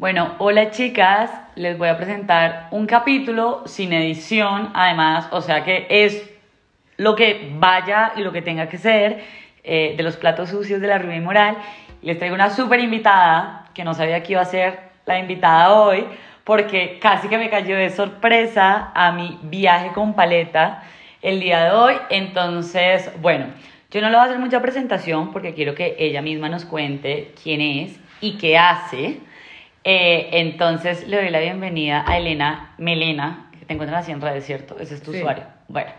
Bueno, hola chicas, les voy a presentar un capítulo sin edición, además, o sea que es lo que vaya y lo que tenga que ser eh, de los platos sucios de la Rubén Moral. Les traigo una súper invitada, que no sabía que iba a ser la invitada hoy, porque casi que me cayó de sorpresa a mi viaje con paleta el día de hoy. Entonces, bueno, yo no le voy a hacer mucha presentación porque quiero que ella misma nos cuente quién es y qué hace. Eh, entonces le doy la bienvenida a Elena Melena, que te encuentras así en redes, ¿cierto? Ese es tu usuario. Bueno.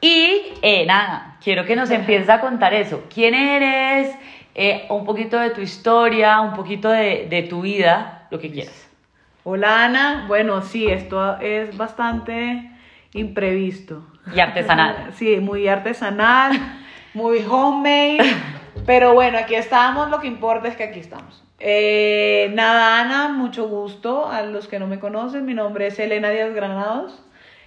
Y eh, nada, quiero que nos empieces a contar eso. ¿Quién eres? Eh, un poquito de tu historia, un poquito de, de tu vida, lo que quieras. Hola Ana, bueno, sí, esto es bastante imprevisto. Y artesanal. Sí, muy artesanal, muy homemade, pero bueno, aquí estamos, lo que importa es que aquí estamos. Eh, nada, Ana, mucho gusto. A los que no me conocen, mi nombre es Elena Díaz Granados.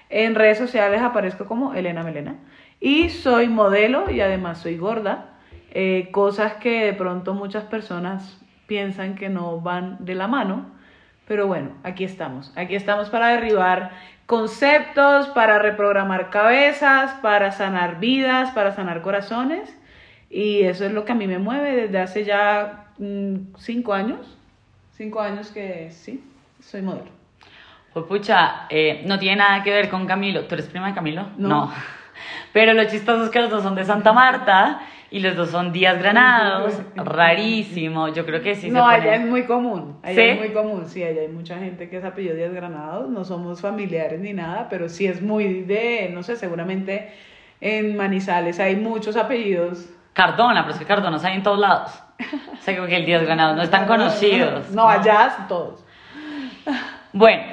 En redes sociales aparezco como Elena Melena. Y soy modelo y además soy gorda. Eh, cosas que de pronto muchas personas piensan que no van de la mano. Pero bueno, aquí estamos. Aquí estamos para derribar conceptos, para reprogramar cabezas, para sanar vidas, para sanar corazones. Y eso es lo que a mí me mueve desde hace ya cinco años. Cinco años que sí, soy modelo. Pues pucha, eh, no tiene nada que ver con Camilo. ¿Tú eres prima de Camilo? No. Pero lo chistoso es que los dos son de Santa Marta y los dos son Díaz Granados. Rarísimo. Yo creo que sí. No, allá es muy común. Allá es muy común. Sí, allá hay mucha gente que es apellido Díaz Granados. No somos familiares ni nada, pero sí es muy de, no sé, seguramente en Manizales hay muchos apellidos. Cardona, pero es que Cardona hay en todos lados. Sé que el Díaz Granados no están conocidos. No, allá todos. Bueno,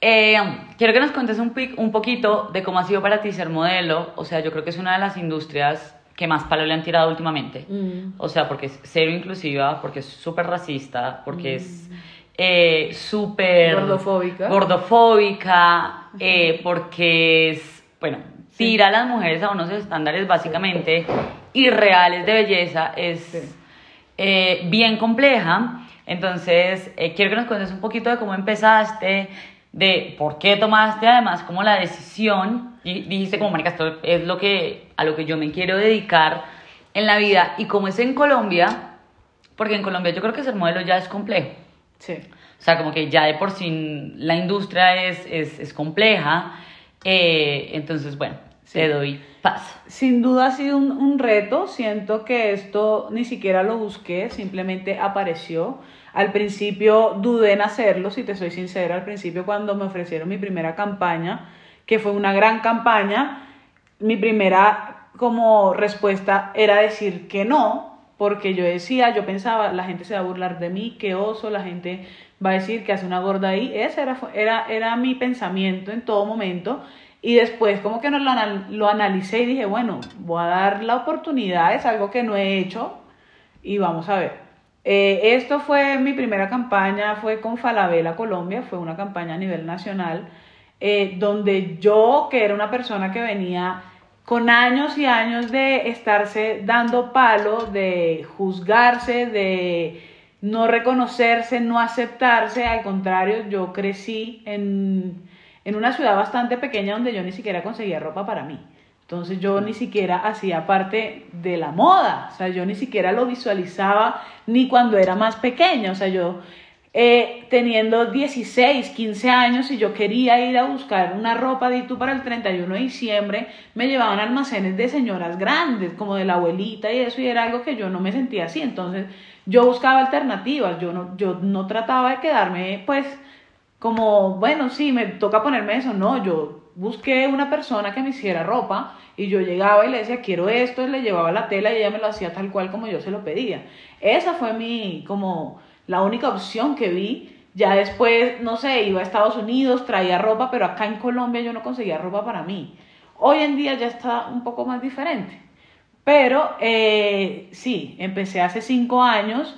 eh, quiero que nos contes un, un poquito de cómo ha sido para ti ser modelo. O sea, yo creo que es una de las industrias que más palo le han tirado últimamente. Mm. O sea, porque es cero inclusiva, porque es súper racista, porque es mm. eh, súper... Gordofóbica. Gordofóbica, eh, porque es, bueno, tira a las mujeres a unos estándares básicamente irreales de belleza. Es... Eh, bien compleja. Entonces, eh, quiero que nos cuentes un poquito de cómo empezaste, de por qué tomaste además como la decisión, y dijiste como, Mónica, esto es lo que, a lo que yo me quiero dedicar en la vida, y cómo es en Colombia, porque en Colombia yo creo que ser modelo ya es complejo. Sí. O sea, como que ya de por sí la industria es, es, es compleja. Eh, entonces, bueno, te doy paso. Sin duda ha sido un, reto. Siento que esto ni siquiera lo busqué, simplemente apareció. Al principio dudé en hacerlo, si te soy sincera. Al principio, cuando me ofrecieron mi primera campaña, que fue una gran campaña, mi primera como respuesta era decir que no, porque yo decía, yo pensaba, la gente se va a burlar de mí, qué oso, la gente va a decir que hace una gorda ahí. Ese era, era, era mi pensamiento en todo momento. Y después como que no lo, lo analicé y dije, bueno, voy a dar la oportunidad, es algo que no he hecho y vamos a ver. Eh, esto fue mi primera campaña, fue con Falabella Colombia, fue una campaña a nivel nacional, eh, donde yo, que era una persona que venía con años y años de estarse dando palo, de juzgarse, de no reconocerse, no aceptarse, al contrario, yo crecí en en una ciudad bastante pequeña donde yo ni siquiera conseguía ropa para mí. Entonces yo ni siquiera hacía parte de la moda, o sea, yo ni siquiera lo visualizaba ni cuando era más pequeña, o sea, yo eh, teniendo 16, 15 años y yo quería ir a buscar una ropa de tú para el 31 de diciembre, me llevaban almacenes de señoras grandes, como de la abuelita y eso, y era algo que yo no me sentía así, entonces yo buscaba alternativas, yo no, yo no trataba de quedarme pues como, bueno, sí, me toca ponerme eso. No, yo busqué una persona que me hiciera ropa y yo llegaba y le decía, quiero esto, y le llevaba la tela y ella me lo hacía tal cual como yo se lo pedía. Esa fue mi, como, la única opción que vi. Ya después, no sé, iba a Estados Unidos, traía ropa, pero acá en Colombia yo no conseguía ropa para mí. Hoy en día ya está un poco más diferente. Pero eh, sí, empecé hace cinco años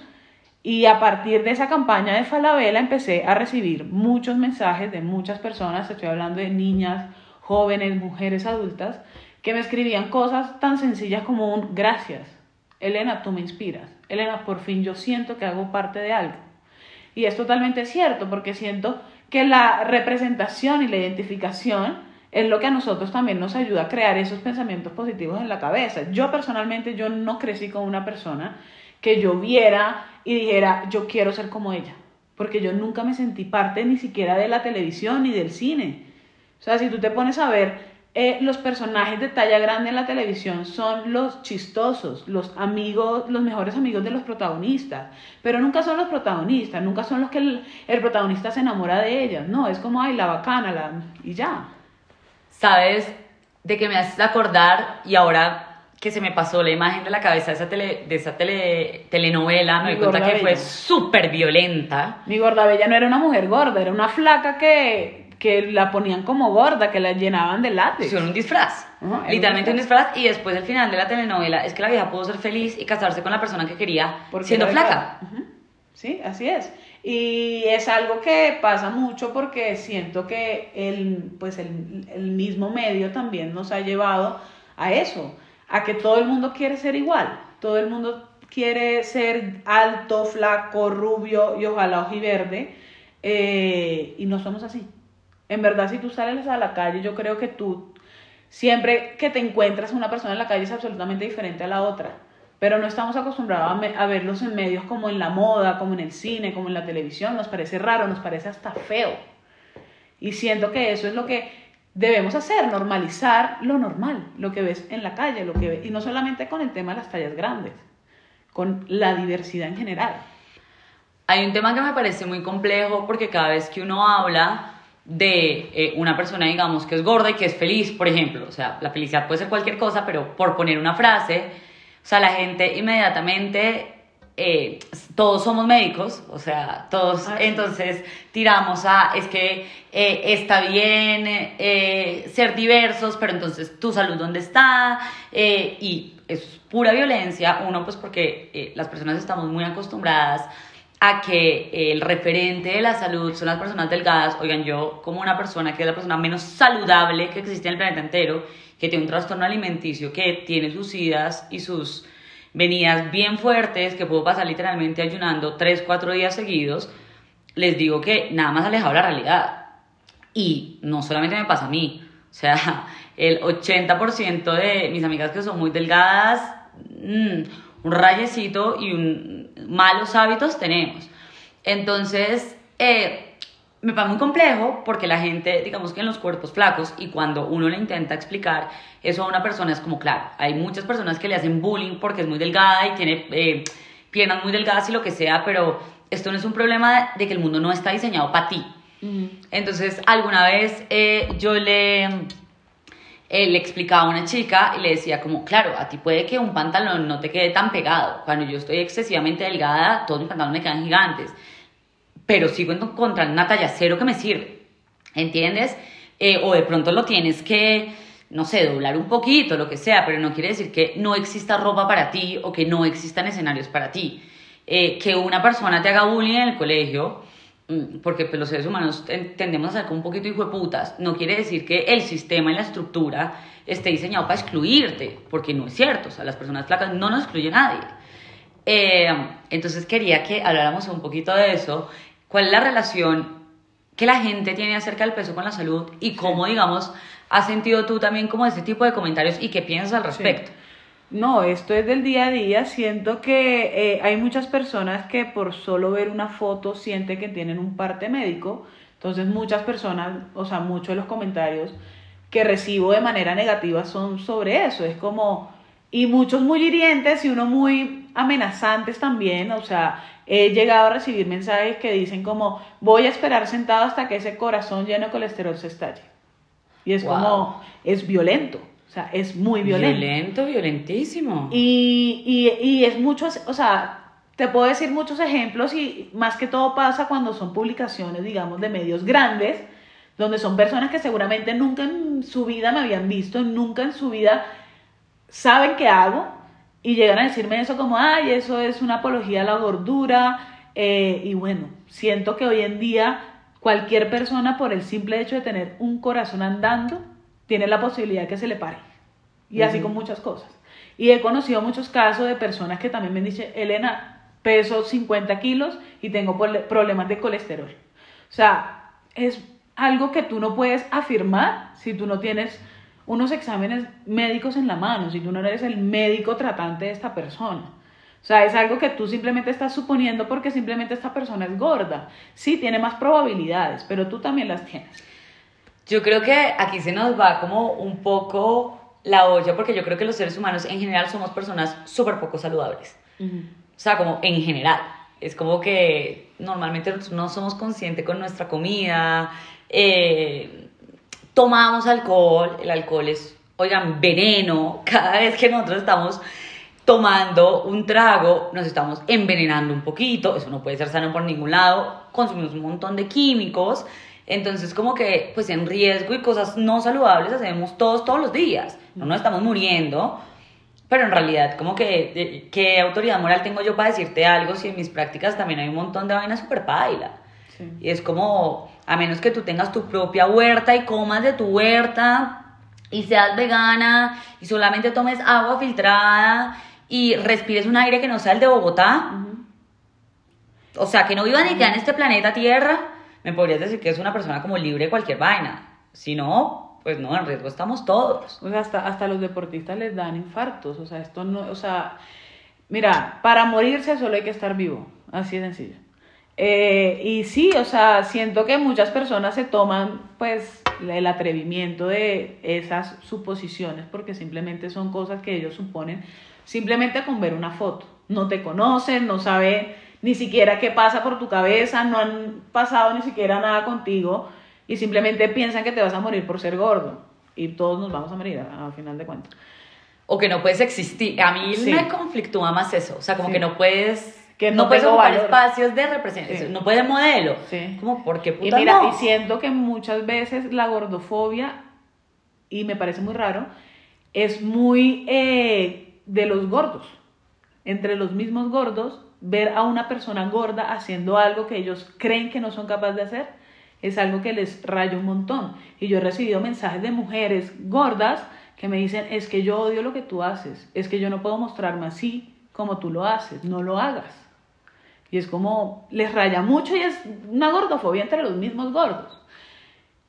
y a partir de esa campaña de Falabella empecé a recibir muchos mensajes de muchas personas, estoy hablando de niñas, jóvenes, mujeres adultas, que me escribían cosas tan sencillas como un gracias. Elena, tú me inspiras. Elena, por fin yo siento que hago parte de algo. Y es totalmente cierto, porque siento que la representación y la identificación es lo que a nosotros también nos ayuda a crear esos pensamientos positivos en la cabeza. Yo personalmente, yo no crecí con una persona que yo viera y dijera, yo quiero ser como ella, porque yo nunca me sentí parte ni siquiera de la televisión ni del cine. O sea, si tú te pones a ver, eh, los personajes de talla grande en la televisión son los chistosos, los amigos, los mejores amigos de los protagonistas, pero nunca son los protagonistas, nunca son los que el, el protagonista se enamora de ellas, no, es como, ay, la bacana, la... y ya. ¿Sabes de qué me haces acordar? Y ahora que se me pasó la imagen de la cabeza de esa, tele, de esa tele, telenovela, me di cuenta que fue bella. súper violenta. Mi gorda bella no era una mujer gorda, era una flaca que, que la ponían como gorda, que la llenaban de látex. Hicieron un disfraz. Ajá, era Literalmente un un disfraz. Y después el final de la telenovela es que la vieja pudo ser feliz y casarse con la persona que quería Porque siendo era flaca. delgada. Ujú. Sí, así es. Y es algo que pasa mucho porque siento que el, pues el, el mismo medio también nos ha llevado a eso, a que todo el mundo quiere ser igual, todo el mundo quiere ser alto, flaco, rubio y ojalá ojiverde, eh, y no somos así. En verdad, si tú sales a la calle, yo creo que tú, siempre que te encuentras una persona en la calle es absolutamente diferente a la otra pero no estamos acostumbrados a, a verlos en medios como en la moda, como en el cine, como en la televisión, nos parece raro, nos parece hasta feo. Y siento que eso es lo que debemos hacer, normalizar lo normal, lo que ves en la calle, lo que ves, y no solamente con el tema de las tallas grandes, con la diversidad en general. Hay un tema que me parece muy complejo porque cada vez que uno habla de eh, una persona, digamos, que es gorda y que es feliz, por ejemplo, o sea, la felicidad puede ser cualquier cosa, pero por poner una frase, o sea, la gente inmediatamente, eh, todos somos médicos, o sea, todos, entonces tiramos a, es que eh, está bien eh, ser diversos, pero entonces tu salud dónde está, y eso es pura violencia, uno pues porque las personas estamos muy acostumbradas a que el referente de la salud son las personas delgadas. Oigan, yo como una persona que es la persona menos saludable que existe en el planeta entero, que tiene un trastorno alimenticio, que tiene sus idas y sus venidas bien fuertes, que puedo pasar literalmente ayunando 3, 4 días seguidos, les digo que nada más alejado la realidad. Y no solamente me pasa a mí, o sea, el 80% de mis amigas que son muy delgadas, mm, un rayecito y malos hábitos tenemos. Entonces, eh, me parece muy complejo porque la gente, digamos que en los cuerpos flacos, y cuando uno le intenta explicar eso a una persona, es como, claro, hay muchas personas que le hacen bullying porque es muy delgada y tiene eh, piernas muy delgadas y lo que sea, pero esto no es un problema de que el mundo no está diseñado para ti. Entonces, alguna vez eh, yo le, eh, le explicaba a una chica y le decía como, claro, a ti puede que un pantalón no te quede tan pegado. Cuando yo estoy excesivamente delgada, todos mis pantalones me quedan gigantes. Pero sigo encontrando una talla cero que me sirve. ¿Entiendes? Eh, o de pronto lo tienes que, no sé, doblar un poquito, lo que sea, pero no quiere decir que no exista ropa para ti o que no existan escenarios para ti. Eh, que una persona te haga bullying en el colegio, mm, porque pues, los seres humanos ten- tendemos a ser como un poquito hijo de putas, no quiere decir que el sistema y la estructura esté diseñado para excluirte, porque no es cierto, o sea, las personas flacas no nos excluye nadie. Eh, entonces quería que habláramos un poquito de eso, cuál es la relación que la gente tiene acerca del peso con la salud y cómo, digamos, has sentido tú también como ese tipo de comentarios y qué piensas al respecto. No, esto es del día a día. Siento que eh, hay muchas personas que por solo ver una foto sienten que tienen un parte médico. Entonces muchas personas, o sea, muchos de los comentarios que recibo de manera negativa son sobre eso. Es como, y muchos muy hirientes y uno muy amenazantes también. O sea, he llegado a recibir mensajes que dicen como, voy a esperar sentado hasta que ese corazón lleno de colesterol se estalle. Y es Wow. como, es violento. O sea, es muy violento. Violento, violentísimo. Y, y, y es muchos, o sea, te puedo decir muchos ejemplos y más que todo pasa cuando son publicaciones, digamos, de medios grandes, donde son personas que seguramente nunca en su vida me habían visto, nunca en su vida saben qué hago y llegan a decirme eso como, ay, eso es una apología a la gordura. eh, y bueno, siento que hoy en día cualquier persona por el simple hecho de tener un corazón andando, tiene la posibilidad que se le pare. Y así con muchas cosas. Y he conocido muchos casos de personas que también me han dicho, Elena, peso 50 kilos y tengo problemas de colesterol. O sea, es algo que tú no puedes afirmar si tú no tienes unos exámenes médicos en la mano, si tú no eres el médico tratante de esta persona. O sea, es algo que tú simplemente estás suponiendo porque simplemente esta persona es gorda. Sí, tiene más probabilidades, pero tú también las tienes. Yo creo que aquí se nos va como un poco la olla, porque yo creo que los seres humanos en general somos personas súper poco saludables. O sea, como en general. Es como que normalmente no somos conscientes con nuestra comida. eh, tomamos alcohol. El alcohol es, oigan, veneno. Cada vez que nosotros estamos tomando un trago, nos estamos envenenando un poquito. Eso no puede ser sano por ningún lado. Consumimos un montón de químicos. Entonces, como que, pues en riesgo y cosas no saludables hacemos todos, todos los días. No nos estamos muriendo. Pero en realidad, como que, eh, ¿qué autoridad moral tengo yo para decirte algo si en mis prácticas también hay un montón de vainas super paila? Sí. Y es como, a menos que tú tengas tu propia huerta y comas de tu huerta y seas vegana y solamente tomes agua filtrada y respires un aire que no sea el de Bogotá, o sea, que no viva ni en este planeta Tierra, me podrías decir que es una persona como libre de cualquier vaina. Si no, pues no, en riesgo estamos todos. O sea, hasta, hasta los deportistas les dan infartos. O sea, esto no, o sea, mira, para morirse solo hay que estar vivo. Así de sencillo. Eh, y sí, o sea, siento que muchas personas se toman, pues, el atrevimiento de esas suposiciones porque simplemente son cosas que ellos suponen simplemente con ver una foto. No te conocen, no saben ni siquiera qué pasa por tu cabeza, no han pasado ni siquiera nada contigo y simplemente piensan que te vas a morir por ser gordo. Y todos nos vamos a morir a, a final de cuentas. O que no puedes existir. A mí Sí. me conflictúa más eso. O sea, como Sí. que no puedes. Que no, no puedes ocupar valor. espacios de representación. Sí. No puedes modelo. Sí. Como, ¿por qué Y puta mira, no? y siento que muchas veces la gordofobia, y me parece muy raro, es muy eh, de los gordos. Entre los mismos gordos, ver a una persona gorda haciendo algo que ellos creen que no son capaces de hacer, es algo que les raya un montón. Y yo he recibido mensajes de mujeres gordas que me dicen, es que yo odio lo que tú haces, es que yo no puedo mostrarme así como tú lo haces, no lo hagas. Y es como, les raya mucho y es una gordofobia entre los mismos gordos.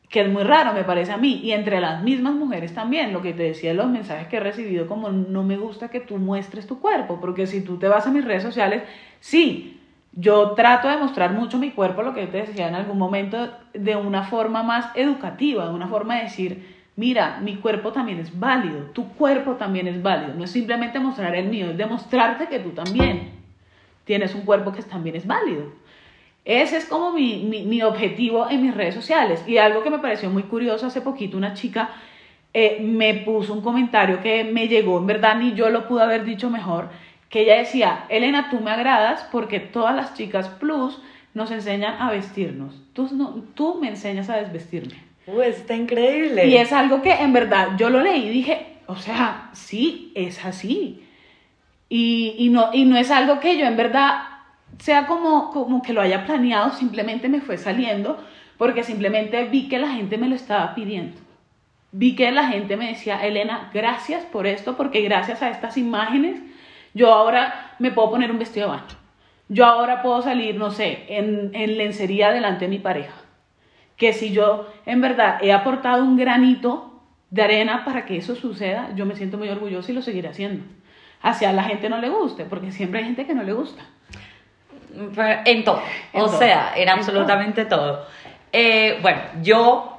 Que es muy raro, me parece a mí. Y entre las mismas mujeres también. Lo que te decía de los mensajes que he recibido, como no me gusta que tú muestres tu cuerpo. Porque si tú te vas a mis redes sociales, sí, yo trato de mostrar mucho mi cuerpo, lo que te decía en algún momento, de una forma más educativa, de una forma de decir, mira, mi cuerpo también es válido, tu cuerpo también es válido. No es simplemente mostrar el mío, es demostrarte que tú también tienes un cuerpo que también es válido. Ese es como mi, mi, mi objetivo en mis redes sociales. Y algo que me pareció muy curioso, hace poquito una chica eh, me puso un comentario que me llegó, en verdad ni yo lo pude haber dicho mejor, que ella decía, Elena, tú me agradas porque todas las chicas plus nos enseñan a vestirnos. Tú, no, tú me enseñas a desvestirme. Uh, está increíble. Y es algo que en verdad yo lo leí y dije, o sea, sí, es así. Y, no es algo que yo en verdad sea como, como que lo haya planeado, simplemente me fue saliendo porque simplemente vi que la gente me lo estaba pidiendo. Vi que la gente me decía, Elena, gracias por esto, porque gracias a estas imágenes yo ahora me puedo poner un vestido de baño. Yo ahora puedo salir, no sé, en, en lencería delante de mi pareja. Que si yo en verdad he aportado un granito de arena para que eso suceda, yo me siento muy orgullosa y lo seguiré haciendo. Hacia la gente no le guste, porque siempre hay gente que no le gusta. Pero En todo. En o todo. sea, en En absolutamente todo. Eh, bueno, yo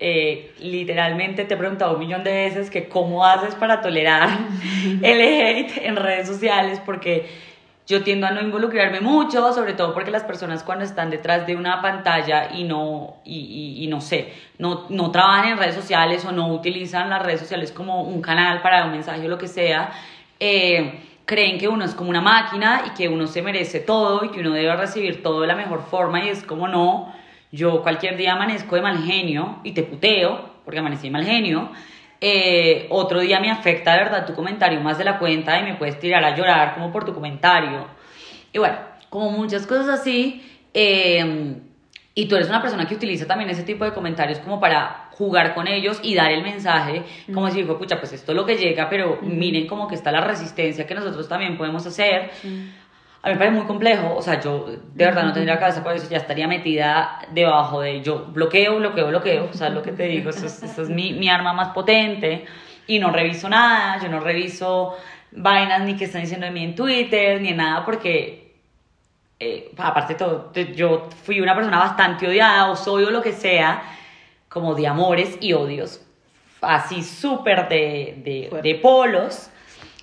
eh, literalmente te he preguntado un millón de veces que cómo haces para tolerar el hate en redes sociales, porque yo tiendo a no involucrarme mucho, sobre todo porque las personas cuando están detrás de una pantalla y no, y, y- y no sé, no, no trabajan en redes sociales o no utilizan las redes sociales como un canal para un mensaje o lo que sea, eh, creen que uno es como una máquina y que uno se merece todo y que uno debe recibir todo de la mejor forma y es como no, yo cualquier día amanezco de mal genio y te puteo porque amanecí de mal genio. Eh, otro día me afecta de verdad tu comentario más de la cuenta y me puedes tirar a llorar como por tu comentario. Y bueno, como muchas cosas así. eh, y tú eres una persona que utiliza también ese tipo de comentarios como para jugar con ellos y dar el mensaje, como si dijo, pucha, pues esto es lo que llega, pero miren como que está la resistencia que nosotros también podemos hacer. A mí me parece muy complejo, o sea, yo de verdad no tendría cabeza para eso, ya estaría metida debajo de yo bloqueo, bloqueo, bloqueo, o sea, lo que te digo, eso es, eso es mi, mi arma más potente y no reviso nada, yo no reviso vainas ni que están diciendo de mí en Twitter, ni en nada, porque eh, aparte de todo, yo fui una persona bastante odiada o soy o lo que sea, como de amores y odios, así súper de, de, de, polos.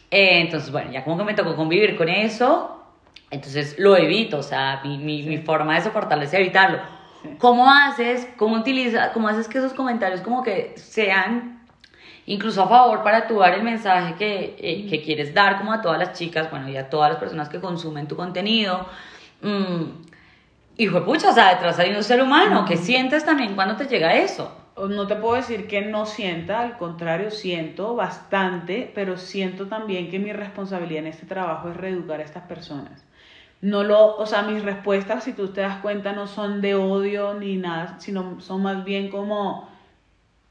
Eh, entonces, bueno, ya como que me tocó convivir con eso, entonces lo evito, o sea, mi, mi, mi forma de soportarlo es evitarlo. ¿Cómo haces, cómo utilizas, cómo haces que esos comentarios como que sean incluso a favor para tú dar el mensaje que, eh, que, quieres dar como a todas las chicas, bueno, y a todas las personas que consumen tu contenido. Mm, y fue pucha, o sea, detrás hay un ser humano, que sientes también cuando te llega eso? No te puedo decir que no sienta, al contrario, siento bastante, pero siento también que mi responsabilidad en este trabajo es reeducar a estas personas. No lo, o sea, mis respuestas, si tú te das cuenta, no son de odio ni nada, sino son más bien como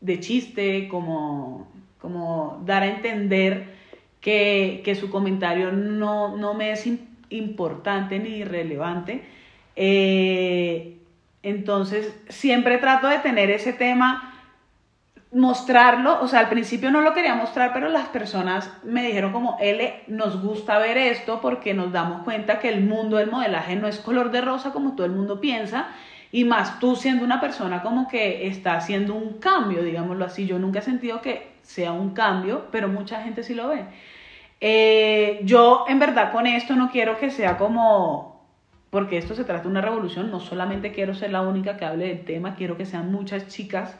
de chiste, como, como dar a entender que, que su comentario no, no me es importante ni irrelevante. Eh, entonces, siempre trato de tener ese tema, mostrarlo, o sea, al principio no lo quería mostrar, pero las personas me dijeron como, L, nos gusta ver esto porque nos damos cuenta que el mundo del modelaje no es color de rosa como todo el mundo piensa y más tú siendo una persona como que está haciendo un cambio, digámoslo así. Yo nunca he sentido que sea un cambio, pero mucha gente sí lo ve. Eh, yo en verdad con esto no quiero que sea como, porque esto se trata de una revolución, no solamente quiero ser la única que hable del tema, quiero que sean muchas chicas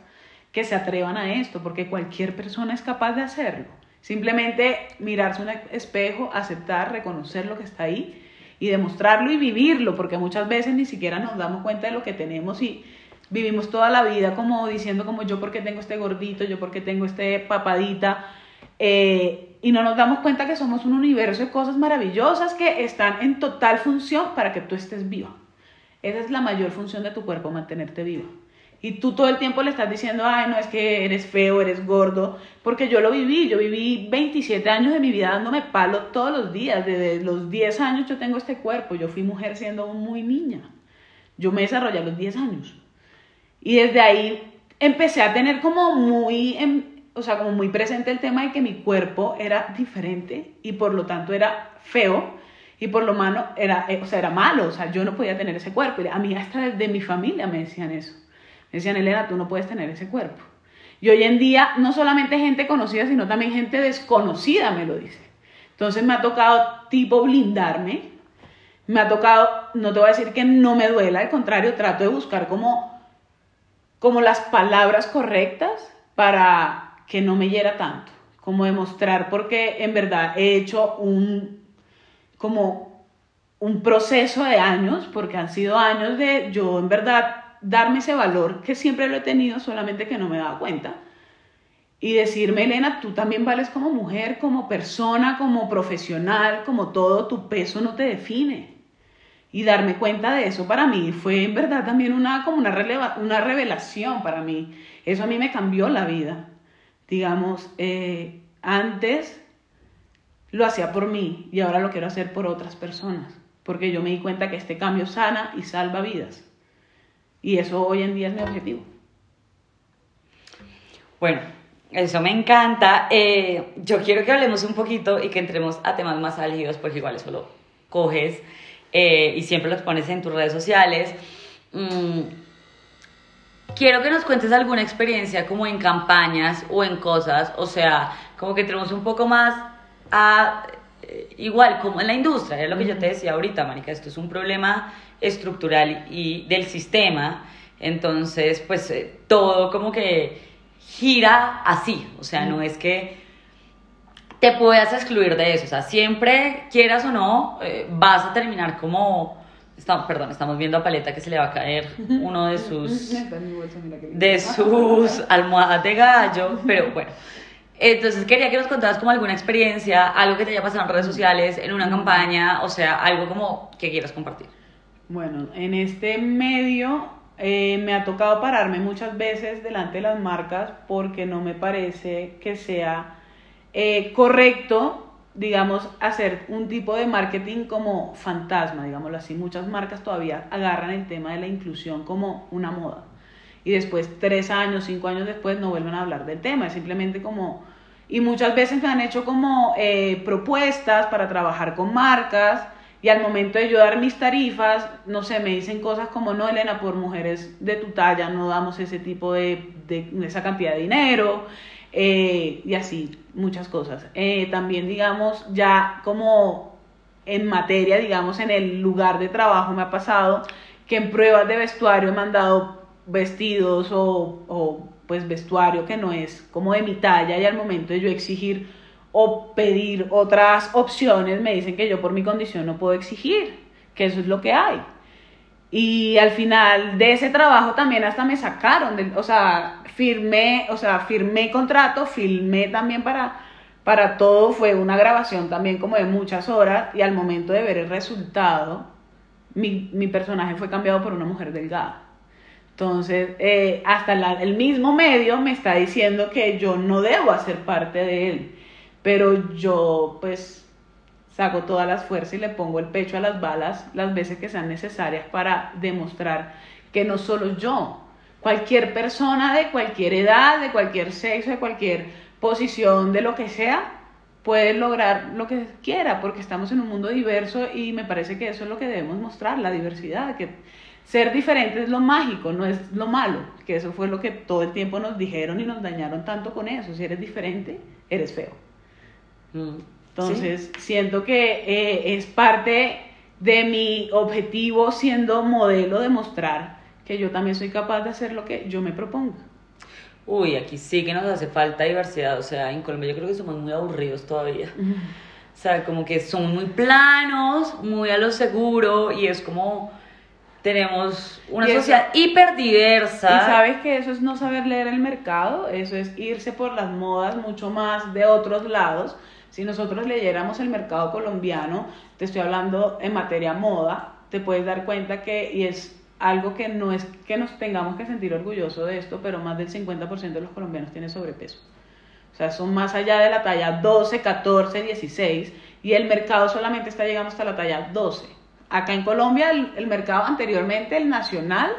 que se atrevan a esto, porque cualquier persona es capaz de hacerlo. Simplemente mirarse un espejo, aceptar, reconocer lo que está ahí y demostrarlo y vivirlo, porque muchas veces ni siquiera nos damos cuenta de lo que tenemos y vivimos toda la vida como diciendo como yo porque tengo este gordito, yo porque tengo este papadita, eh, y no nos damos cuenta que somos un universo de cosas maravillosas que están en total función para que tú estés viva. Esa es la mayor función de tu cuerpo, mantenerte vivo y tú todo el tiempo le estás diciendo, ay, no, es que eres feo, eres gordo, porque yo lo viví, yo viví 27 años de mi vida dándome palo todos los días, desde los 10 años yo tengo este cuerpo, yo fui mujer siendo muy niña, yo me desarrollé a los 10 años. Y desde ahí empecé a tener como muy, em, o sea, como muy presente el tema de que mi cuerpo era diferente y por lo tanto era feo y por lo malo era, eh, o sea, era malo, o sea, yo no podía tener ese cuerpo. A mí hasta desde mi familia me decían eso decían, Elena, tú no puedes tener ese cuerpo. Y hoy en día no solamente gente conocida, sino también gente desconocida me lo dice. Entonces me ha tocado tipo blindarme, me ha tocado, no te voy a decir que no me duela, al contrario, trato de buscar como, como las palabras correctas para que no me hiera tanto, como demostrar porque en verdad he hecho un, como un proceso de años, porque han sido años de yo en verdad darme ese valor que siempre lo he tenido, solamente que no me daba cuenta. Y decirme, Elena, tú también vales como mujer, como persona, como profesional, como todo, tu peso no te define. Y darme cuenta de eso para mí fue en verdad también una, como una, una revelación para mí. Eso a mí me cambió la vida. Digamos, eh, antes lo hacía por mí y ahora lo quiero hacer por otras personas. Porque yo me di cuenta que este cambio sana y salva vidas. Y eso hoy en día es mi objetivo. Bueno, eso me encanta. Eh, yo quiero que hablemos un poquito y que entremos a temas más álgidos, porque igual eso lo coges eh, y siempre los pones en tus redes sociales. Mm, quiero que nos cuentes alguna experiencia como en campañas o en cosas, o sea, como que entremos un poco más a eh, igual como en la industria, es lo que yo te decía ahorita, Mónica, esto es un problema estructural y del sistema, entonces pues eh, todo como que gira así, o sea, no es que te puedas excluir de eso, o sea, siempre quieras o no, eh, vas a terminar como... perdón, estamos viendo a Paleta que se le va a caer uno de sus, de sus almohadas de gallo, pero bueno, entonces quería que nos contaras como alguna experiencia, algo que te haya pasado en redes sociales, en una campaña, o sea, algo como que quieras compartir. Bueno, en este medio eh, me ha tocado pararme muchas veces delante de las marcas porque no me parece que sea eh, correcto digamos, hacer un tipo de marketing como fantasma, digámoslo así. Muchas marcas todavía agarran el tema de la inclusión como una moda. Y después, tres años, cinco años después, no vuelven a hablar del tema. Es simplemente como... Y muchas veces me han hecho como eh, propuestas para trabajar con marcas y al momento de yo dar mis tarifas, no sé, me dicen cosas como, no, Elena, por mujeres de tu talla no damos ese tipo de, de esa cantidad de dinero. Eh, y así, muchas cosas. Eh, también, digamos, ya como en materia, digamos, en el lugar de trabajo me ha pasado que en pruebas de vestuario he mandado vestidos o, o pues vestuario que no es como de mi talla y al momento de yo exigir o pedir otras opciones me dicen que yo por mi condición no puedo exigir, que eso es lo que hay. Y al final de ese trabajo también hasta me sacaron, o sea, firmé, o sea, firmé contrato, filmé también para, para todo, fue una grabación también como de muchas horas y al momento de ver el resultado, mi, mi personaje fue cambiado por una mujer delgada. Entonces, eh, hasta el mismo medio me está diciendo que yo no debo hacer parte de él, pero yo pues saco todas las fuerzas y le pongo el pecho a las balas las veces que sean necesarias para demostrar que no solo yo, cualquier persona de cualquier edad, de cualquier sexo, de cualquier posición, de lo que sea, puede lograr lo que quiera, porque estamos en un mundo diverso y me parece que eso es lo que debemos mostrar, la diversidad, que ser diferente es lo mágico, no es lo malo, que eso fue lo que todo el tiempo nos dijeron y nos dañaron tanto con eso, si eres diferente, eres feo. Mm. Entonces, siento que eh, es parte de mi objetivo siendo modelo demostrar que yo también soy capaz de hacer lo que yo me proponga. Uy, aquí sí que nos hace falta diversidad, o sea, en Colombia yo creo que somos muy aburridos todavía. O sea, como que somos muy planos, muy a lo seguro y es como tenemos una sociedad hiperdiversa. Y sabes que eso es no saber leer el mercado, eso es irse por las modas mucho más de otros lados si nosotros leyéramos el mercado colombiano, te estoy hablando en materia moda, te puedes dar cuenta que, y es algo que no es que nos tengamos que sentir orgullosos de esto, pero más del 50% de los colombianos tienen sobrepeso. O sea, son más allá de la talla 12, 14, 16 y el mercado solamente está llegando hasta la talla 12. Acá en Colombia el, el mercado anteriormente, el nacional,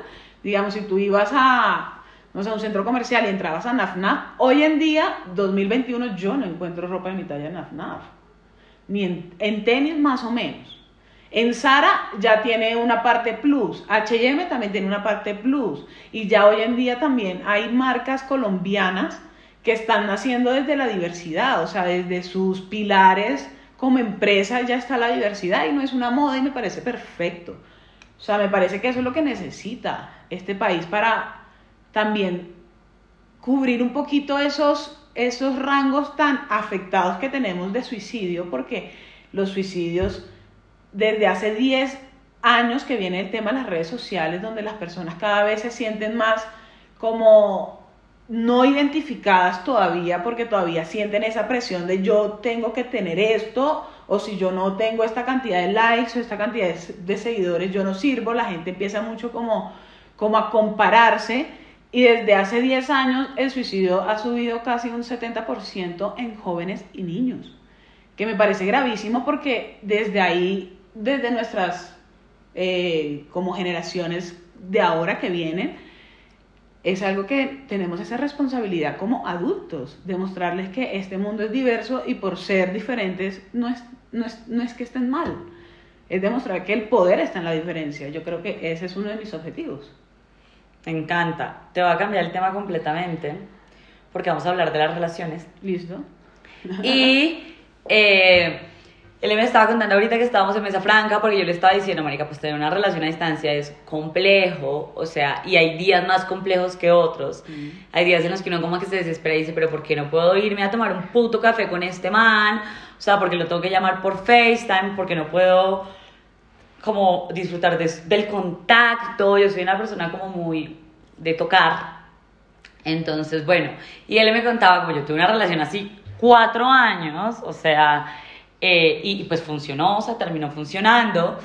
digamos, si tú ibas a, no sé, un centro comercial y entrabas a NAFNAF, hoy en día, 2021, yo no encuentro ropa de mi talla en NAFNAF. Ni en, tenis más o menos. En Sara ya tiene una parte plus, HM también tiene una parte plus y ya hoy en día también hay marcas colombianas que están naciendo desde la diversidad, o sea, desde sus pilares como empresa ya está la diversidad y no es una moda y me parece perfecto. O sea, me parece que eso es lo que necesita este país para también cubrir un poquito esos, esos rangos tan afectados que tenemos de suicidio, porque los suicidios desde hace 10 años que viene el tema de las redes sociales, donde las personas cada vez se sienten más como no identificadas todavía, porque todavía sienten esa presión de yo tengo que tener esto, o si yo no tengo esta cantidad de likes o esta cantidad de, seguidores, yo no sirvo, la gente empieza mucho como, como a compararse y desde hace 10 años el suicidio ha subido casi un 70% en jóvenes y niños, que me parece gravísimo porque desde ahí, desde nuestras eh, como generaciones de ahora que vienen, es algo que tenemos esa responsabilidad como adultos, demostrarles que este mundo es diverso y por ser diferentes no es, no es, no es que estén mal, es demostrar que el poder está en la diferencia. Yo creo que ese es uno de mis objetivos. Me encanta. Te va a cambiar el tema completamente porque vamos a hablar de las relaciones. Listo. Y eh, él me estaba contando ahorita que estábamos en mesa franca porque yo le estaba diciendo, Marica, pues tener una relación a distancia es complejo, o sea, y hay días más complejos que otros. Mm. Hay días en los que uno como que se desespera y dice, pero ¿por qué no puedo irme a tomar un puto café con este man? O sea, porque lo tengo que llamar por FaceTime, porque no puedo como disfrutar del contacto, yo soy una persona como muy de tocar. Entonces, bueno, y él me contaba como yo tuve una relación así cuatro años, o sea, eh, y, pues funcionó, o sea, terminó funcionando.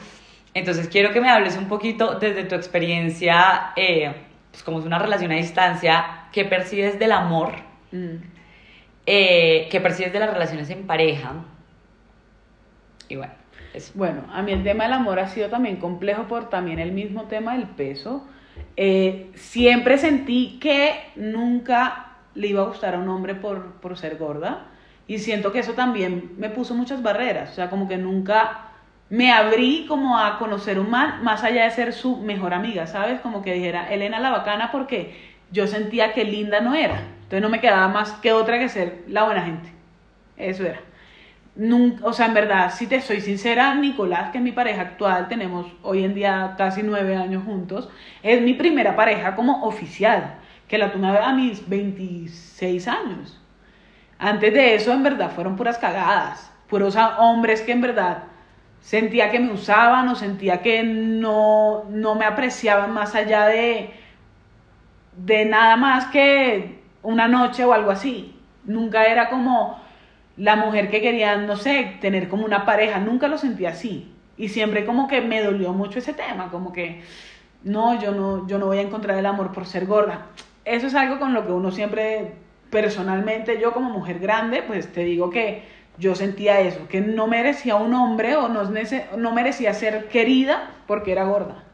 Entonces quiero que me hables un poquito desde tu experiencia, eh, pues como es una relación a distancia, ¿qué percibes del amor? Mm. Eh, ¿Qué percibes de las relaciones en pareja? Y bueno, eso. Bueno, a mí el tema del amor ha sido también complejo por también el mismo tema del peso. Eh, siempre sentí que nunca le iba a gustar a un hombre por, por ser gorda y siento que eso también me puso muchas barreras, o sea, como que nunca me abrí como a conocer un man más allá de ser su mejor amiga, ¿sabes? Como que dijera, Elena la bacana porque yo sentía que linda no era, entonces no me quedaba más que otra que ser la buena gente, eso era. Nunca, o sea, en verdad, si te soy sincera, Nicolás, que es mi pareja actual, tenemos hoy en día casi nueve años juntos, es mi primera pareja como oficial, que la tuve a mis 26 años. Antes de eso, en verdad, fueron puras cagadas, puros hombres que en verdad sentía que me usaban o sentía que no, no me apreciaban más allá de, de nada más que una noche o algo así. Nunca era como la mujer que quería, no sé, tener como una pareja, nunca lo sentí así. Y siempre como que me dolió mucho ese tema, como que no, yo no, yo no voy a encontrar el amor por ser gorda. Eso es algo con lo que uno siempre personalmente yo como mujer grande, pues te digo que yo sentía eso, que no merecía un hombre o no, no merecía ser querida porque era gorda.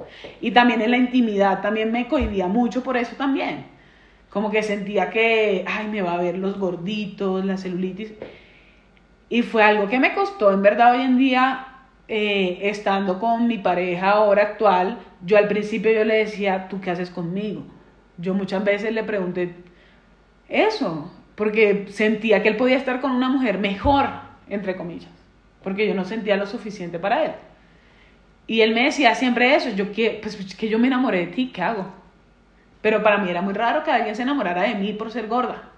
Y también en la intimidad, también me cohibía mucho por eso también. Como que sentía que, ay, me va a ver los gorditos, la celulitis. Y fue algo que me costó, en verdad, hoy en día, eh, estando con mi pareja ahora actual, yo al principio yo le decía, ¿tú qué haces conmigo? Yo muchas veces le pregunté, eso, porque sentía que él podía estar con una mujer mejor, entre comillas, porque yo no sentía lo suficiente para él. Y él me decía siempre eso, yo que, pues, que yo me enamoré de ti, ¿qué hago? Pero para mí era muy raro que alguien se enamorara de mí por ser gorda.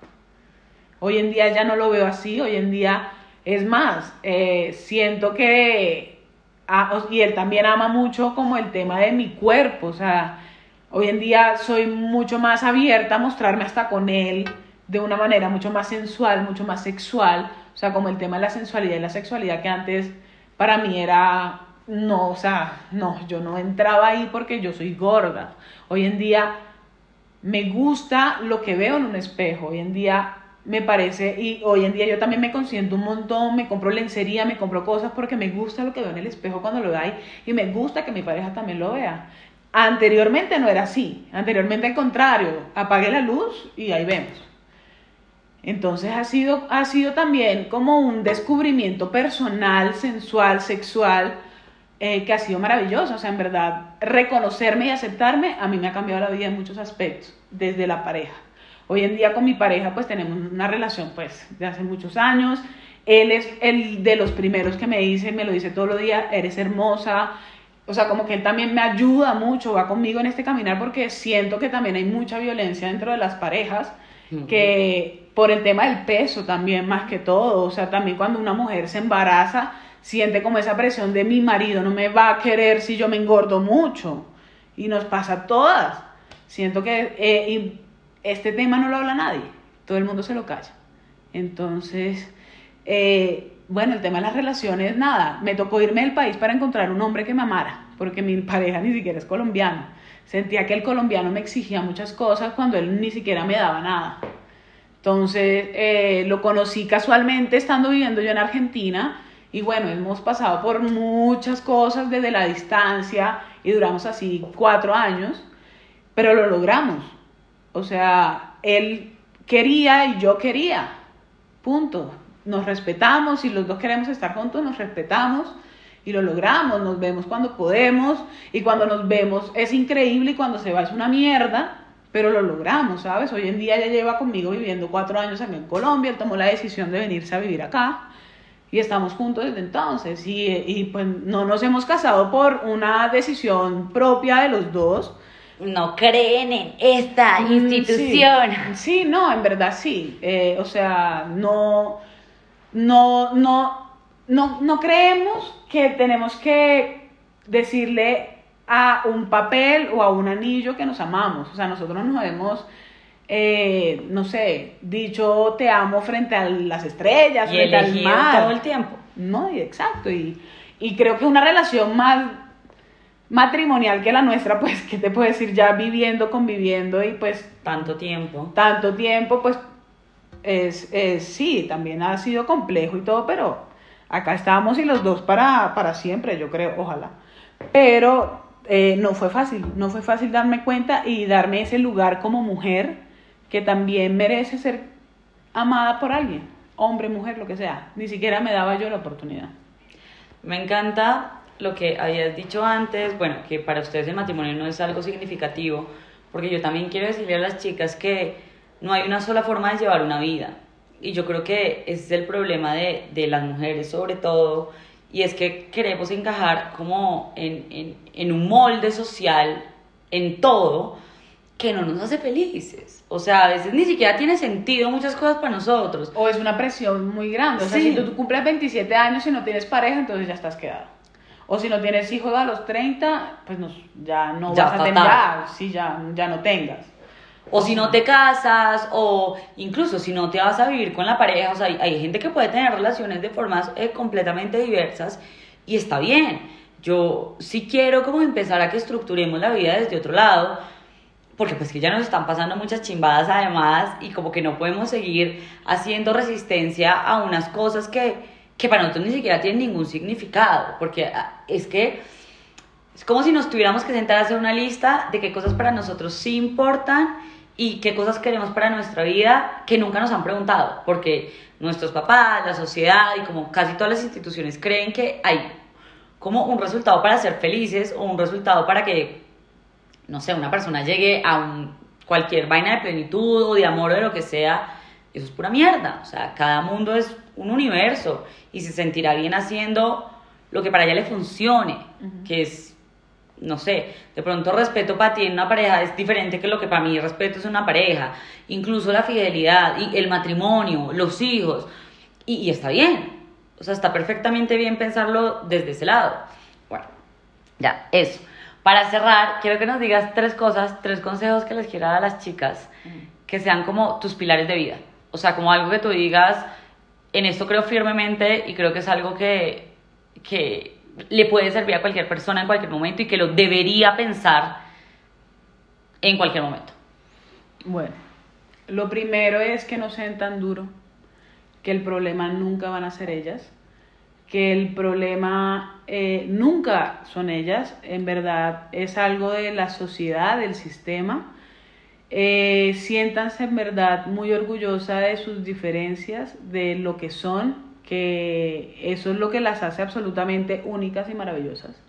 Hoy en día ya no lo veo así, hoy en día es más, eh, siento que, ah, y él también ama mucho como el tema de mi cuerpo, o sea, Hoy en día soy mucho más abierta a mostrarme hasta con él de una manera mucho más sensual, mucho más sexual, o sea, como el tema de la sensualidad y la sexualidad que antes para mí era, no, o sea, no, yo no entraba ahí porque yo soy gorda. Hoy en día me gusta lo que veo en un espejo, hoy en día me parece, y hoy en día yo también me consiento un montón, me compro lencería, me compro cosas porque me gusta lo que veo en el espejo cuando lo ahí y me gusta que mi pareja también lo vea. Anteriormente no era así, anteriormente al contrario, apagué la luz y ahí vemos. Entonces ha sido, ha sido también como un descubrimiento personal, sensual, sexual, eh, que ha sido maravilloso. O sea, en verdad, reconocerme y aceptarme a mí me ha cambiado la vida en muchos aspectos, desde la pareja. Hoy en día con mi pareja pues tenemos una relación pues de hace muchos años. Él es el de los primeros que me dice, me lo dice todos los días, eres hermosa, o sea, como que él también me ayuda mucho, va conmigo en este caminar porque siento que también hay mucha violencia dentro de las parejas, que por el tema del peso también más que todo, o sea, también cuando una mujer se embaraza, siente como esa presión de mi marido no me va a querer si yo me engordo mucho. Y nos pasa a todas. Siento que eh, este tema no lo habla nadie, todo el mundo se lo calla. Entonces, eh, bueno, el tema de las relaciones, nada, me tocó irme del país para encontrar un hombre que me amara, porque mi pareja ni siquiera es colombiano. Sentía que el colombiano me exigía muchas cosas cuando él ni siquiera me daba nada. Entonces, eh, lo conocí casualmente estando viviendo yo en Argentina y bueno, hemos pasado por muchas cosas desde la distancia y duramos así cuatro años, pero lo logramos. O sea, él quería y yo quería. Punto nos respetamos, y los dos queremos estar juntos, nos respetamos y lo logramos, nos vemos cuando podemos y cuando nos vemos es increíble y cuando se va es una mierda, pero lo logramos, ¿sabes? Hoy en día ya lleva conmigo viviendo cuatro años aquí en Colombia, él tomó la decisión de venirse a vivir acá y estamos juntos desde entonces y, y pues no nos hemos casado por una decisión propia de los dos, no creen en esta mm, institución. Sí, no, en verdad sí. Eh, o sea, no, no, no, no, no creemos que tenemos que decirle a un papel o a un anillo que nos amamos. O sea, nosotros nos hemos, eh, no sé, dicho te amo frente a las estrellas, frente al mar. todo el tiempo. No, exacto. Y, y creo que una relación más matrimonial que la nuestra, pues, ¿qué te puedo decir? Ya viviendo, conviviendo y pues... Tanto tiempo. Tanto tiempo, pues es, es, sí, también ha sido complejo y todo, pero acá estábamos y los dos para, para siempre, yo creo, ojalá. Pero eh, no fue fácil, no fue fácil darme cuenta y darme ese lugar como mujer que también merece ser amada por alguien, hombre, mujer, lo que sea. Ni siquiera me daba yo la oportunidad. Me encanta lo que habías dicho antes, bueno, que para ustedes el matrimonio no es algo significativo, porque yo también quiero decirle a las chicas que no hay una sola forma de llevar una vida. Y yo creo que ese es el problema de, de las mujeres sobre todo, y es que queremos encajar como en, en, en un molde social, en todo, que no nos hace felices. O sea, a veces ni siquiera tiene sentido muchas cosas para nosotros. O es una presión muy grande. O sea, Sí. si tú, tú cumples 27 años y no tienes pareja, entonces ya estás quedado. O si no tienes hijos a los 30, pues no, ya no Ya vas a tener. Ya, sí, ya, ya no tengas. O si no te casas, o incluso si no te vas a vivir con la pareja, o sea, hay, hay gente que puede tener relaciones de formas eh, completamente diversas y está bien. Yo sí quiero como empezar a que estructuremos la vida desde otro lado, porque pues que ya nos están pasando muchas chimbadas además y como que no podemos seguir haciendo resistencia a unas cosas que, que para nosotros ni siquiera tienen ningún significado, porque ah, es que es como si nos tuviéramos que sentar a hacer una lista de qué cosas para nosotros sí importan y qué cosas queremos para nuestra vida que nunca nos han preguntado, porque nuestros papás, la sociedad y como casi todas las instituciones creen que hay como un resultado para ser felices o un resultado para que, no sé, una persona llegue a un, cualquier vaina de plenitud o de amor o de lo que sea. Eso es pura mierda. O sea, cada mundo es un universo y se sentirá bien haciendo lo que para ella le funcione, que es no sé, de pronto respeto para ti en una pareja es diferente que lo que para mí respeto es una pareja, incluso la fidelidad y el matrimonio, los hijos, y, y está bien, o sea, está perfectamente bien pensarlo desde ese lado. Bueno, ya, eso. Para cerrar, quiero que nos digas tres cosas, tres consejos que les quiero dar a las chicas, que sean como tus pilares de vida, o sea, como algo que tú digas, en esto creo firmemente y creo que es algo que, que le puede servir a cualquier persona en cualquier momento y que lo debería pensar en cualquier momento. Bueno, lo primero es que no sean tan duros, que el problema nunca van a ser ellas, que el problema eh, nunca son ellas, en verdad es algo de la sociedad, del sistema. Eh, siéntanse en verdad muy orgullosa de sus diferencias, de lo que son, que eso es lo que las hace absolutamente únicas y maravillosas.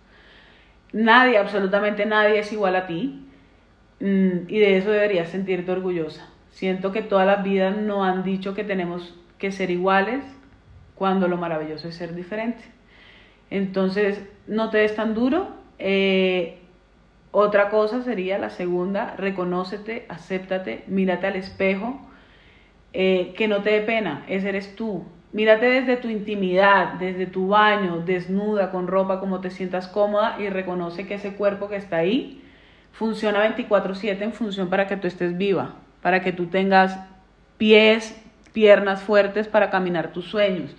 Nadie, absolutamente nadie es igual a ti. Mm, y de eso deberías sentirte orgullosa. Siento que todas las vidas no han dicho que tenemos que ser iguales cuando lo maravilloso es ser diferente. Entonces, no te des tan duro. Eh, otra cosa sería la segunda, reconócete, acéptate, mírate al espejo, eh, que no te dé pena, ese eres tú. Mírate desde tu intimidad, desde tu baño, desnuda, con ropa, como te sientas cómoda y reconoce que ese cuerpo que está ahí funciona 24/7 en función para que tú estés viva, para que tú tengas pies, piernas fuertes para caminar tus sueños,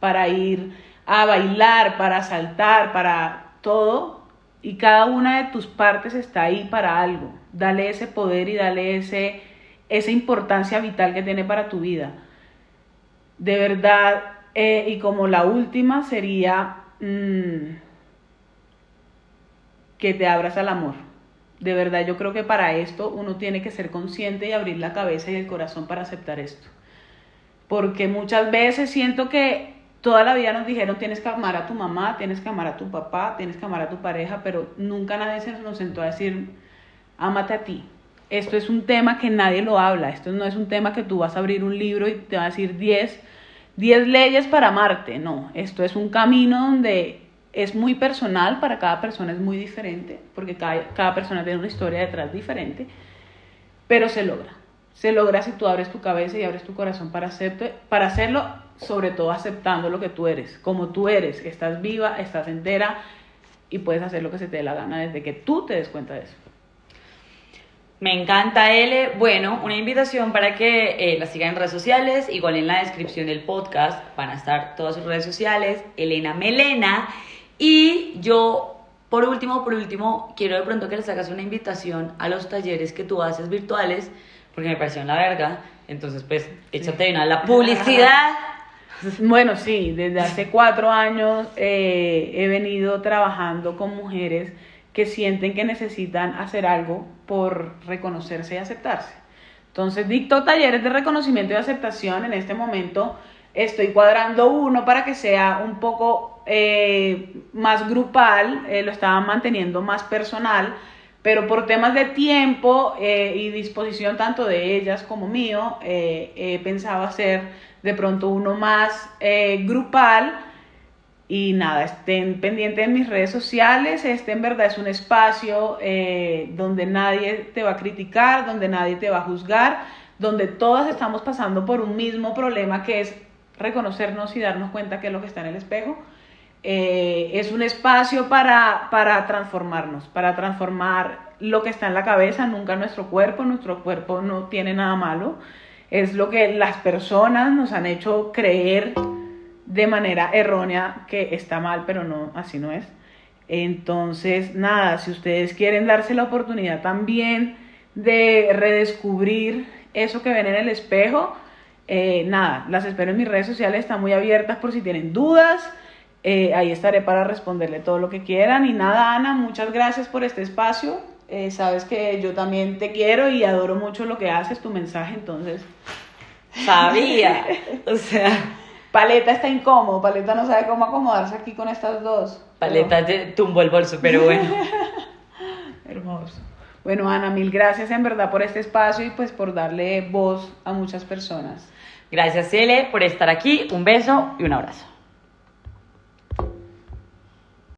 para ir a bailar, para saltar, para todo. Y cada una de tus partes está ahí para algo. Dale ese poder y dale ese, esa importancia vital que tiene para tu vida. De verdad, eh, y como la última sería mmm, que te abras al amor. De verdad, yo creo que para esto uno tiene que ser consciente y abrir la cabeza y el corazón para aceptar esto. Porque muchas veces siento que toda la vida nos dijeron tienes que amar a tu mamá, tienes que amar a tu papá, tienes que amar a tu pareja, pero nunca nadie se nos sentó a decir, ámate a ti. Esto es un tema que nadie lo habla, esto no es un tema que tú vas a abrir un libro y te va a decir 10 10 leyes para amarte, no, esto es un camino donde es muy personal, para cada persona es muy diferente, porque cada, persona tiene una historia detrás diferente, pero se logra. Se logra si tú abres tu cabeza y abres tu corazón para, para hacerlo, sobre todo aceptando lo que tú eres, como tú eres, estás viva, estás entera y puedes hacer lo que se te dé la gana desde que tú te des cuenta de eso. Me encanta, L. Bueno, una invitación para que eh, la sigan en redes sociales. Igual en la descripción del podcast van a estar todas sus redes sociales. Elena Melena. Y yo, por último, por último, quiero de pronto que les hagas una invitación a los talleres que tú haces virtuales, porque me pareció la verga. Entonces, pues, échate una la publicidad. Bueno, sí, desde hace cuatro años eh, he venido trabajando con mujeres que sienten que necesitan hacer algo por reconocerse y aceptarse. Entonces dicto talleres de reconocimiento y aceptación. En este momento estoy cuadrando uno para que sea un poco eh, más grupal, eh, lo estaba manteniendo más personal, pero por temas de tiempo y disposición tanto de ellas como mío, he pensado hacer de pronto uno más grupal y nada, estén pendientes en mis redes sociales. Este en verdad es un espacio eh, donde nadie te va a criticar, donde nadie te va a juzgar, donde todas estamos pasando por un mismo problema que es reconocernos y darnos cuenta que es lo que está en el espejo. Eh, es un espacio para, para transformarnos, para transformar lo que está en la cabeza, nunca nuestro cuerpo. Nuestro cuerpo no tiene nada malo. Es lo que las personas nos han hecho creer de manera errónea que está mal, pero no, así no es. Entonces, nada, si ustedes quieren darse la oportunidad también de redescubrir eso que ven en el espejo, eh, nada, las espero en mis redes sociales, están muy abiertas por si tienen dudas. Eh, ahí estaré para responderle todo lo que quieran. Y nada, Ana, muchas gracias por este espacio. Eh, sabes que yo también te quiero y adoro mucho lo que haces, tu mensaje, entonces. Sabía. o sea. Paleta está incómodo, Paleta no sabe cómo acomodarse aquí con estas dos. Paleta te tumbó el bolso, pero bueno. Hermoso. Bueno, Ana, mil gracias en verdad por este espacio y pues por darle voz a muchas personas. Gracias, Cele, por estar aquí. Un beso y un abrazo.